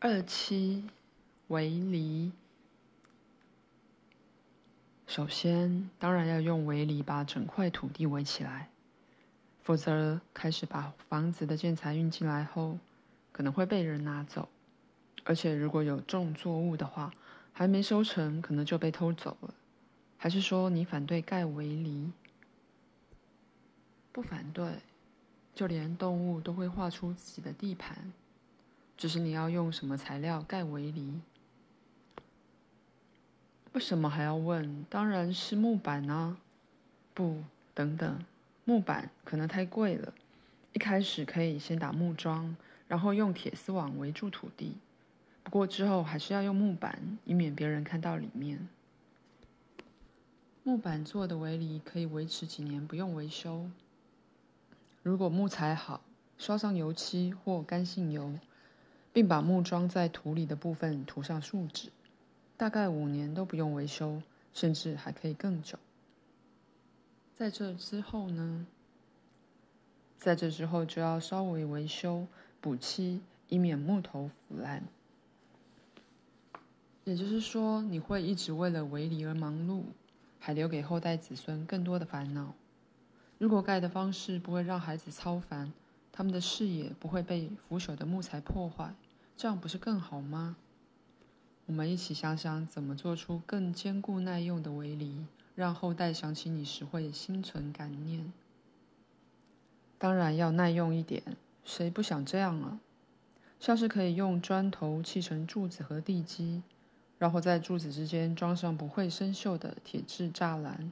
二七围篱，首先当然要用围篱把整块土地围起来，否则开始把房子的建材运进来后，可能会被人拿走，而且如果有种作物的话，还没收成，可能就被偷走了。还是说你反对盖围篱？不反对，就连动物都会画出自己的地盘。只是你要用什么材料盖围篱？为什么还要问？当然是木板啊！不，等等，木板可能太贵了。一开始可以先打木桩，然后用铁丝网围住土地。不过之后还是要用木板，以免别人看到里面。木板做的围篱可以维持几年不用维修。如果木材好，刷上油漆或干性油。并把木桩在土里的部分涂上树脂，大概五年都不用维修，甚至还可以更久。在这之后呢？在这之后就要稍微维修、补漆，以免木头腐烂。也就是说，你会一直为了围篱而忙碌，还留给后代子孙更多的烦恼。如果盖的方式不会让孩子操烦，他们的视野不会被腐朽的木材破坏。这样不是更好吗？我们一起想想怎么做出更坚固耐用的围篱，让后代想起你时会心存感念。当然要耐用一点，谁不想这样啊？像是可以用砖头砌成柱子和地基，然后在柱子之间装上不会生锈的铁质栅栏。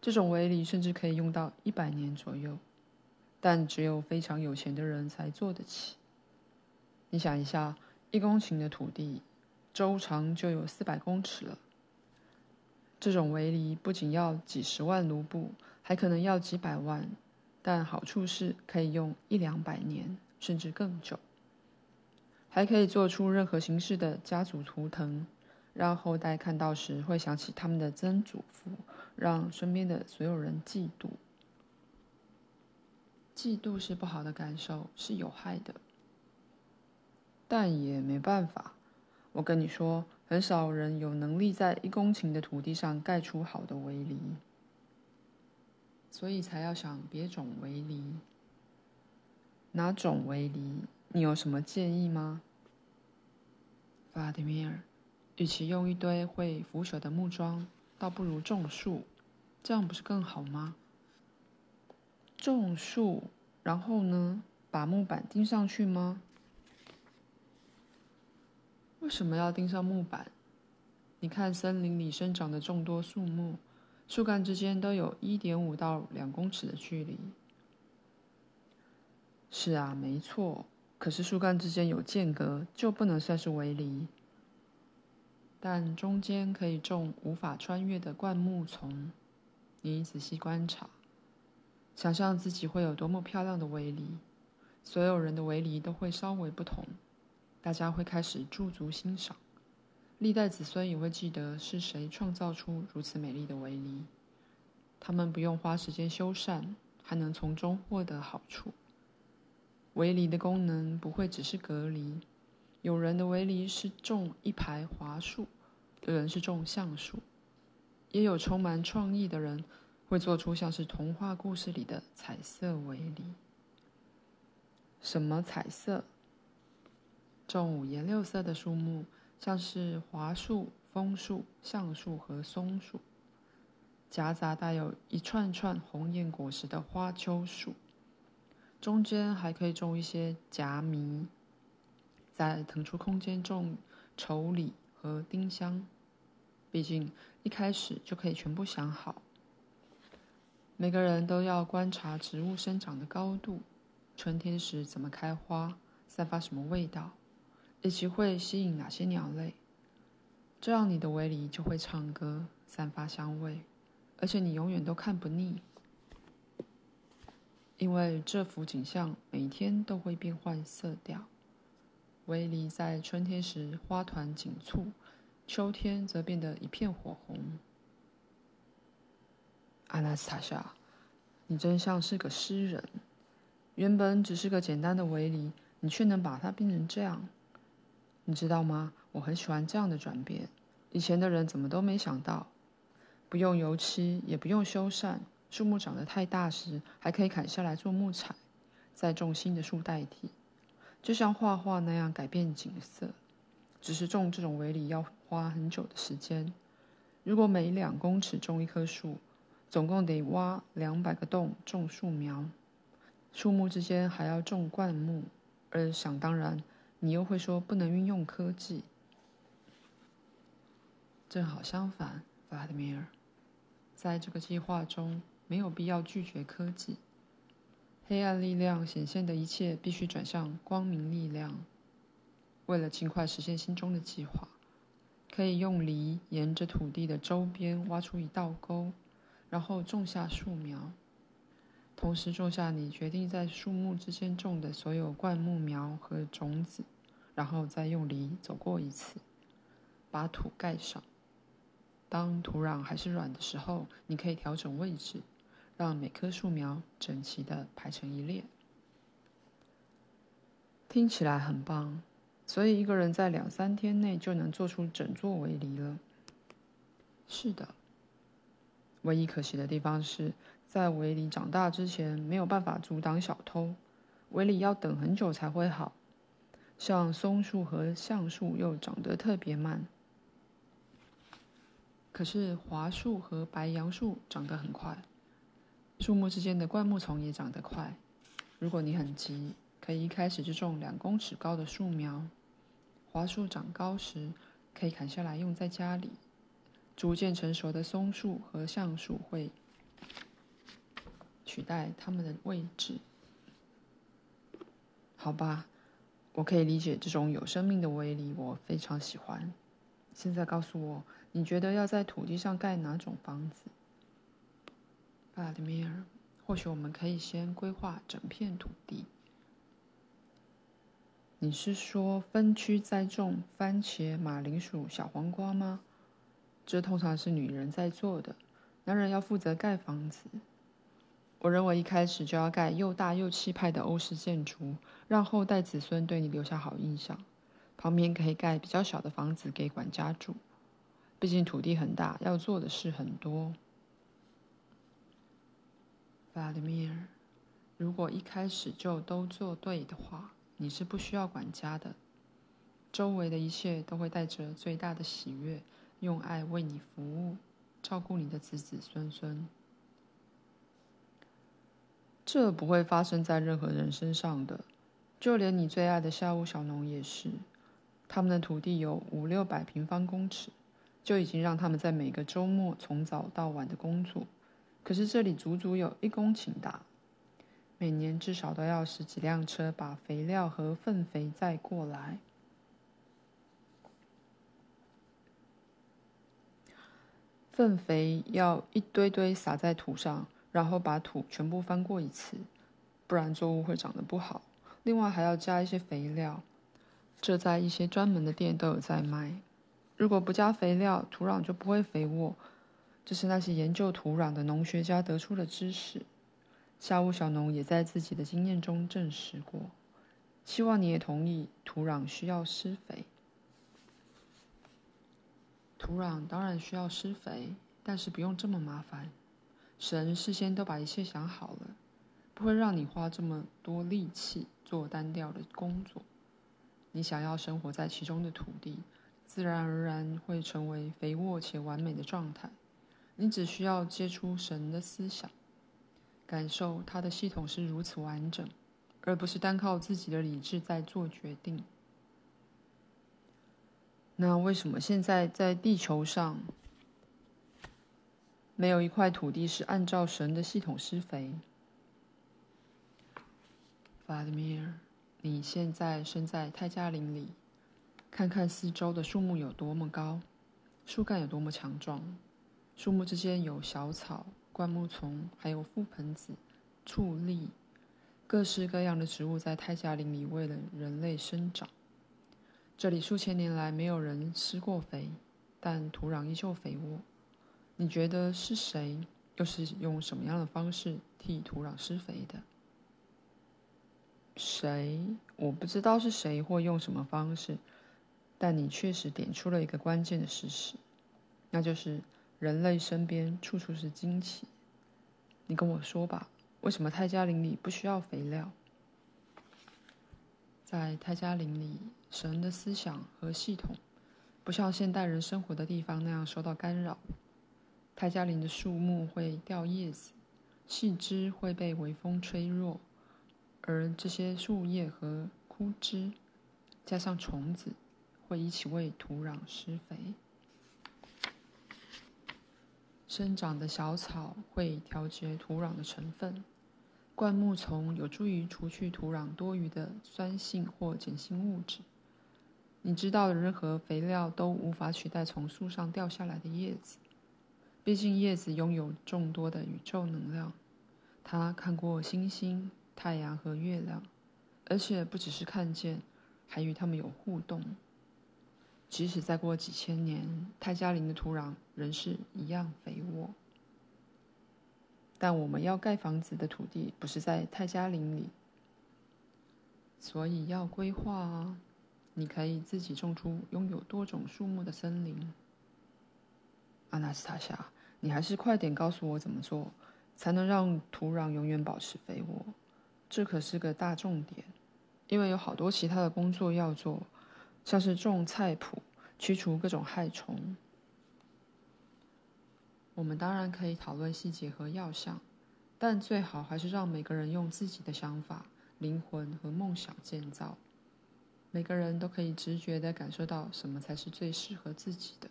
这种围篱甚至可以用到一百年左右，但只有非常有钱的人才做得起。你想一下，一公顷的土地，周长就有四百公尺了。这种围篱不仅要几十万卢布，还可能要几百万。但好处是可以用一两百年，甚至更久。还可以做出任何形式的家族图腾，让后代看到时会想起他们的曾祖父，让身边的所有人嫉妒。嫉妒是不好的感受，是有害的。但也没办法，我跟你说，很少人有能力在一公顷的土地上盖出好的围篱，所以才要想别种围篱。哪种围篱？你有什么建议吗？弗拉迪米尔，与其用一堆会腐朽的木桩，倒不如种树，这样不是更好吗？种树，然后呢？把木板钉上去吗？为什么要钉上木板？你看森林里生长的众多树木，树干之间都有一点五到两公尺的距离。是啊，没错。可是树干之间有间隔，就不能算是围篱。但中间可以种无法穿越的灌木丛。你仔细观察，想象自己会有多么漂亮的围篱。所有人的围篱都会稍微不同。大家会开始驻足欣赏，历代子孙也会记得是谁创造出如此美丽的围篱。他们不用花时间修缮，还能从中获得好处。围篱的功能不会只是隔离，有人的围篱是种一排樺树，有人是种橡树，也有充满创意的人会做出像是童话故事里的彩色围篱。什么彩色？种五颜六色的树木，像是桦树、枫树、橡树和松树，夹杂带有一串串红艳果实的花楸树，中间还可以种一些夹米，再腾出空间种稠李和丁香。毕竟一开始就可以全部想好。每个人都要观察植物生长的高度，春天时怎么开花，散发什么味道。以及会吸引哪些鸟类？这样你的围篱就会唱歌，散发香味，而且你永远都看不腻，因为这幅景象每天都会变换色调。围篱在春天时花团锦簇，秋天则变得一片火红。阿纳斯塔夏，你真像是个诗人。原本只是个简单的围篱，你却能把它变成这样。你知道吗？我很喜欢这样的转变。以前的人怎么都没想到，不用油漆，也不用修缮，树木长得太大时，还可以砍下来做木材，再种新的树代替，就像画画那样改变景色。只是种这种围篱要花很久的时间。如果每两公尺种一棵树，总共得挖两百个洞种树苗。树木之间还要种灌木，而想当然，你又会说不能运用科技。正好相反，弗拉德米尔，在这个计划中没有必要拒绝科技。黑暗力量显现的一切必须转向光明力量。为了尽快实现心中的计划，可以用犁沿着土地的周边挖出一道沟，然后种下树苗，同时种下你决定在树木之间种的所有灌木苗和种子，然后再用犁走过一次，把土盖上。当土壤还是软的时候，你可以调整位置，让每棵树苗整齐的排成一列。听起来很棒，所以一个人在两三天内就能做出整座围篱了。是的，唯一可惜的地方是在围篱长大之前没有办法阻挡小偷，围篱要等很久才会好。像松树和橡树又长得特别慢。可是桦树和白杨树长得很快，树木之间的灌木丛也长得快。如果你很急，可以一开始就种两公尺高的树苗。桦树长高时，可以砍下来用在家里。逐渐成熟的松树和橡树会取代它们的位置。好吧，我可以理解这种有生命的威力，我非常喜欢。现在告诉我。你觉得要在土地上盖哪种房子？弗拉德米尔，或许我们可以先规划整片土地。你是说分区栽种番茄、马铃薯、小黄瓜吗？这通常是女人在做的，男人要负责盖房子。我认为一开始就要盖又大又气派的欧式建筑，让后代子孙对你留下好印象。旁边可以盖比较小的房子给管家住。毕竟土地很大，要做的事很多。Vladimir，，如果一开始就都做对的话，你是不需要管家的。周围的一切都会带着最大的喜悦，用爱为你服务，照顾你的子子孙孙。这不会发生在任何人身上的，就连你最爱的下屋小农也是。他们的土地有五六百平方公尺。就已经让他们在每个周末从早到晚的工作，可是这里足足有一公顷大，每年至少都要十几辆车把肥料和粪肥载过来。粪肥要一堆堆撒在土上，然后把土全部翻过一次，不然作物会长得不好。另外还要加一些肥料，这在一些专门的店都有在卖。如果不加肥料，土壤就不会肥沃。这是那些研究土壤的农学家得出的知识。下屋小农也在自己的经验中证实过。希望你也同意，土壤需要施肥。土壤当然需要施肥，但是不用这么麻烦。神事先都把一切想好了，不会让你花这么多力气做单调的工作。你想要生活在其中的土地。自然而然会成为肥沃且完美的状态。你只需要接触神的思想，感受他的系统是如此完整，而不是单靠自己的理智在做决定。那为什么现在在地球上没有一块土地是按照神的系统施肥？弗拉德米尔，你现在身在泰加林里。看看四周的树木有多么高，树干有多么强壮，树木之间有小草、灌木丛，还有覆盆子、矗立，各式各样的植物在泰加林里为了人类生长。这里数千年来没有人施过肥，但土壤依旧肥沃。你觉得是谁，又是用什么样的方式替土壤施肥的？谁？我不知道是谁或用什么方式。但你确实点出了一个关键的事实，那就是人类身边处处是惊奇。你跟我说吧，为什么泰加林里不需要肥料？在泰加林里，神的思想和系统不像现代人生活的地方那样受到干扰。泰加林的树木会掉叶子，细枝会被微风吹落，而这些树叶和枯枝加上虫子会一起为土壤施肥。生长的小草会调节土壤的成分，灌木丛有助于除去土壤多余的酸性或碱性物质。你知道的任何肥料都无法取代从树上掉下来的叶子，毕竟叶子拥有众多的宇宙能量。它看过星星、太阳和月亮，而且不只是看见，还与它们有互动。即使再过几千年，泰加林的土壤仍是一样肥沃。但我们要盖房子的土地不是在泰加林里，所以要规划啊！你可以自己种出拥有多种树木的森林。阿纳斯塔夏，你还是快点告诉我怎么做，才能让土壤永远保持肥沃？这可是个大重点，因为有好多其他的工作要做。像是种菜谱、驱除各种害虫，我们当然可以讨论细节和药项，但最好还是让每个人用自己的想法、灵魂和梦想建造。每个人都可以直觉地感受到什么才是最适合自己的，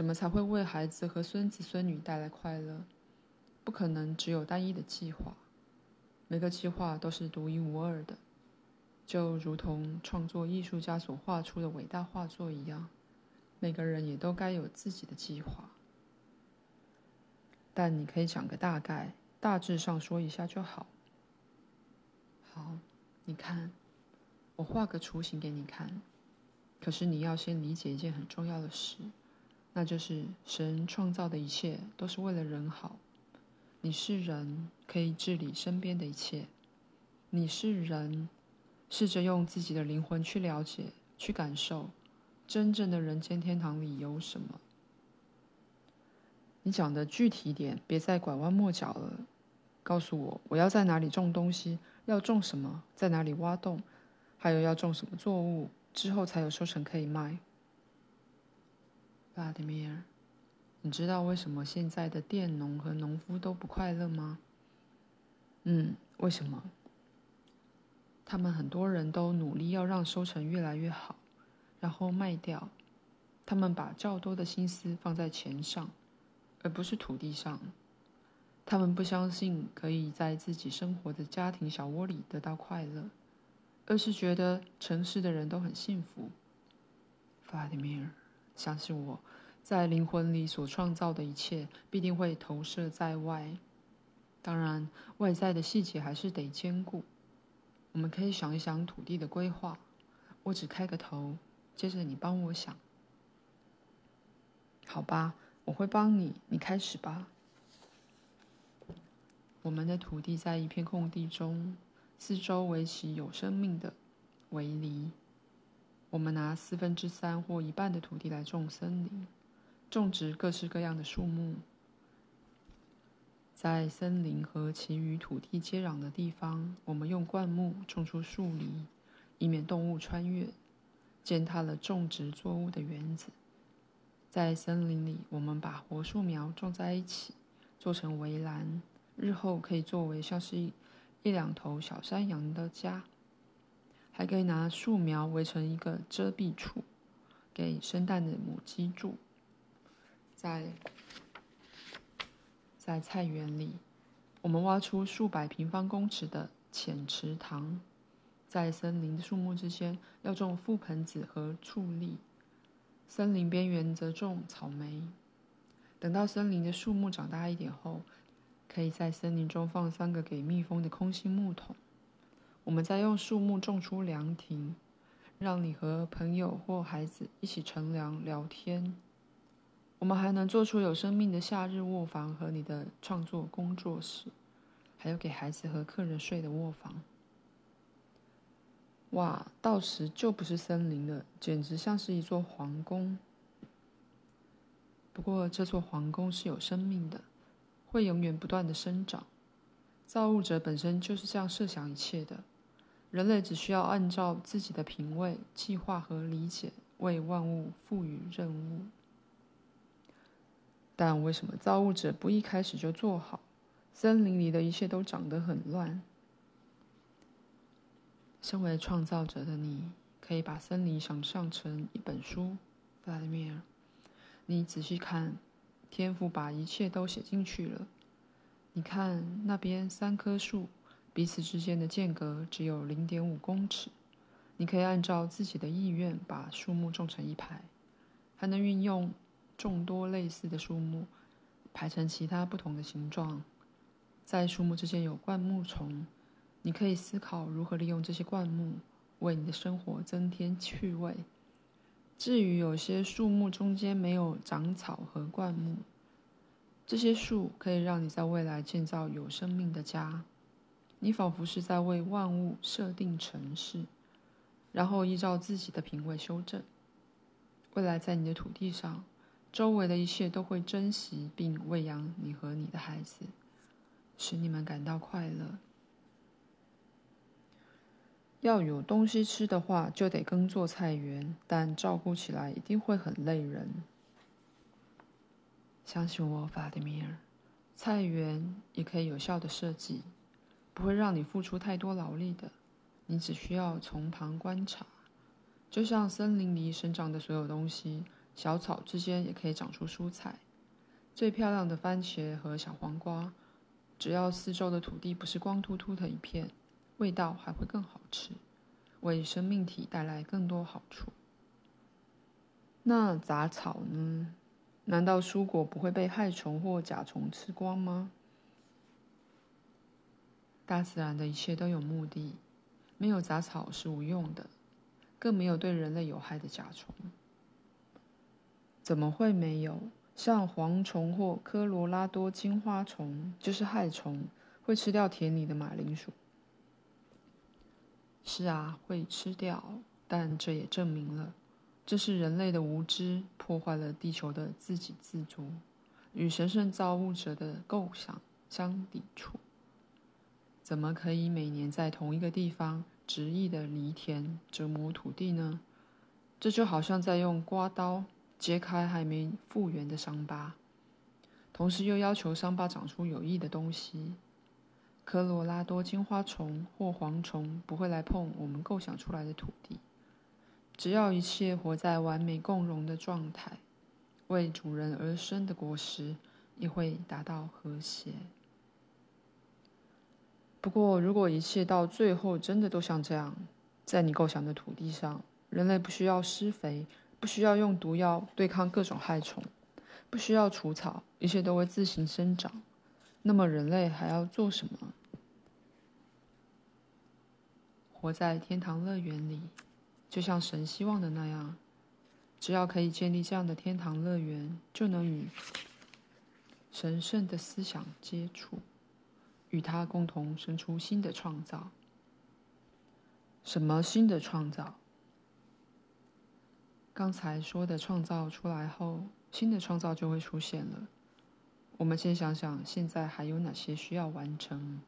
什么才会为孩子和孙子孙女带来快乐。不可能只有单一的计划，每个计划都是独一无二的。就如同创作艺术家所画出的伟大画作一样，每个人也都该有自己的计划。但你可以讲个大概，大致上说一下就好。好，你看，我画个雏形给你看。可是你要先理解一件很重要的事，那就是神创造的一切都是为了人好。你是人，可以治理身边的一切。你是人。试着用自己的灵魂去了解、去感受，真正的人间天堂里有什么。你讲的具体点，别再拐弯抹角了。告诉我，我要在哪里种东西，要种什么，在哪里挖洞，还有要种什么作物，之后才有收成可以卖。弗拉迪米尔，你知道为什么现在的佃农和农夫都不快乐吗？嗯，为什么？他们很多人都努力要让收成越来越好，然后卖掉。他们把较多的心思放在钱上，而不是土地上。他们不相信可以在自己生活的家庭小窝里得到快乐，而是觉得城市的人都很幸福。弗拉迪米尔，相信我，在灵魂里所创造的一切必定会投射在外。当然，外在的细节还是得兼顾。我们可以想一想土地的规划。我只开个头，接着你帮我想。好吧，我会帮你。你开始吧。我们的土地在一片空地中，四周围起有生命的围篱。我们拿四分之三或一半的土地来种森林，种植各式各样的树木。在森林和其余土地接壤的地方，我们用灌木种出树篱，以免动物穿越，践踏了种植作物的园子。在森林里，我们把活树苗种在一起，做成围栏，日后可以作为像是一两头小山羊的家，还可以拿树苗围成一个遮蔽处，给生蛋的母鸡住。在在菜园里，我们挖出数百平方公尺的浅池塘。在森林树木之间，要种覆盆子和醋栗；森林边缘则种草莓。等到森林的树木长大一点后，可以在森林中放三个给蜜蜂的空心木桶。我们再用树木种出凉亭，让你和朋友或孩子一起乘凉聊天。我们还能做出有生命的夏日卧房和你的创作工作室，还有给孩子和客人睡的卧房。哇，到时就不是森林了，简直像是一座皇宫。不过这座皇宫是有生命的，会永远不断的生长。造物者本身就是这样设想一切的，人类只需要按照自己的品味、计划和理解，为万物赋予任务。但为什么造物者不一开始就做好？森林里的一切都长得很乱。身为创造者的你，可以把森林想象成一本书，弗拉德米尔。你仔细看，天赋把一切都写进去了。你看那边三棵树，彼此之间的间隔只有零点五公尺。你可以按照自己的意愿把树木种成一排，还能运用众多类似的树木排成其他不同的形状。在树木之间有灌木丛。你可以思考如何利用这些灌木，为你的生活增添趣味。至于有些树木中间没有长草和灌木，这些树可以让你在未来建造有生命的家。你仿佛是在为万物设定程式，然后依照自己的品味修正。未来在你的土地上，周围的一切都会珍惜并喂养你和你的孩子，使你们感到快乐。要有东西吃的话，就得耕作菜园，但照顾起来一定会很累人。相信我，法蒂米尔，菜园也可以有效的设计，不会让你付出太多劳力的。你只需要从旁观察，就像森林里生长的所有东西，小草之间也可以长出蔬菜。最漂亮的番茄和小黄瓜，只要四周的土地不是光秃秃的一片。味道还会更好吃，为生命体带来更多好处。那杂草呢？难道蔬果不会被害虫或甲虫吃光吗？大自然的一切都有目的，没有杂草是无用的，更没有对人类有害的甲虫。怎么会没有？像蝗虫或科罗拉多金花虫就是害虫，会吃掉田里的马铃薯。是啊，会吃掉，但这也证明了，这是人类的无知破坏了地球的自给自足，与神圣造物者的构想相抵触。怎么可以每年在同一个地方执意的犁田折磨土地呢？这就好像在用刮刀揭开还没复原的伤疤，同时又要求伤疤长出有益的东西。科罗拉多金花虫或蝗虫不会来碰我们构想出来的土地，只要一切活在完美共荣的状态，为主人而生的果实也会达到和谐。不过，如果一切到最后真的都像这样，在你构想的土地上，人类不需要施肥，不需要用毒药对抗各种害虫，不需要除草，一切都会自行生长，那么人类还要做什么？活在天堂乐园里，就像神希望的那样。只要可以建立这样的天堂乐园，就能与神圣的思想接触，与他共同生出新的创造。什么新的创造？刚才说的创造出来后，新的创造就会出现了。我们先想想，现在还有哪些需要完成？